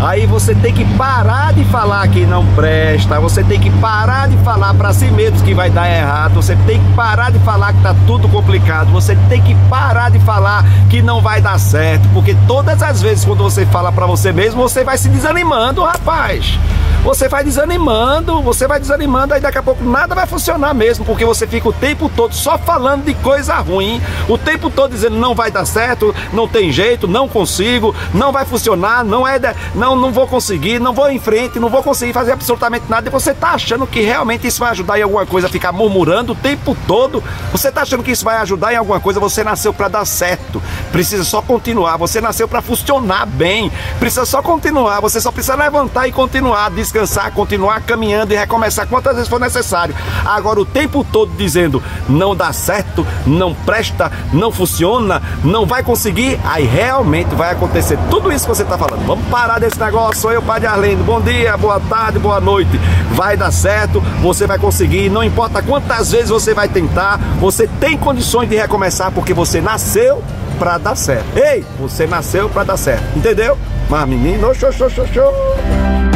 Aí você tem que parar de falar que não presta, você tem que parar de falar para si mesmo que vai dar errado, você tem que parar de falar que tá tudo complicado, você tem que parar de falar que não vai dar certo, porque todas as vezes quando você fala para você mesmo, você vai se desanimando, rapaz. Você vai desanimando, você vai desanimando, aí daqui a pouco nada vai funcionar mesmo, porque você fica o tempo todo só falando de coisa ruim, o tempo todo dizendo não vai dar certo, não tem jeito, não consigo, não vai funcionar, não é, não, não vou conseguir, não vou em frente, não vou conseguir fazer absolutamente nada. E você tá achando que realmente isso vai ajudar em alguma coisa, ficar murmurando o tempo todo? Você tá achando que isso vai ajudar em alguma coisa? Você nasceu para dar certo, precisa só continuar. Você nasceu para funcionar bem, precisa só continuar. Você só precisa levantar e continuar, descansar continuar caminhando e recomeçar quantas vezes for necessário. Agora, o tempo todo dizendo não dá certo, não presta, não funciona, não vai conseguir, aí realmente vai acontecer tudo isso que você está falando. Vamos parar desse negócio. Sou eu, Padre Arlindo. Bom dia, boa tarde, boa noite. Vai dar certo, você vai conseguir, não importa quantas vezes você vai tentar, você tem condições de recomeçar porque você nasceu para dar certo. Ei, você nasceu para dar certo, entendeu? Mas menino, show, show, show, show.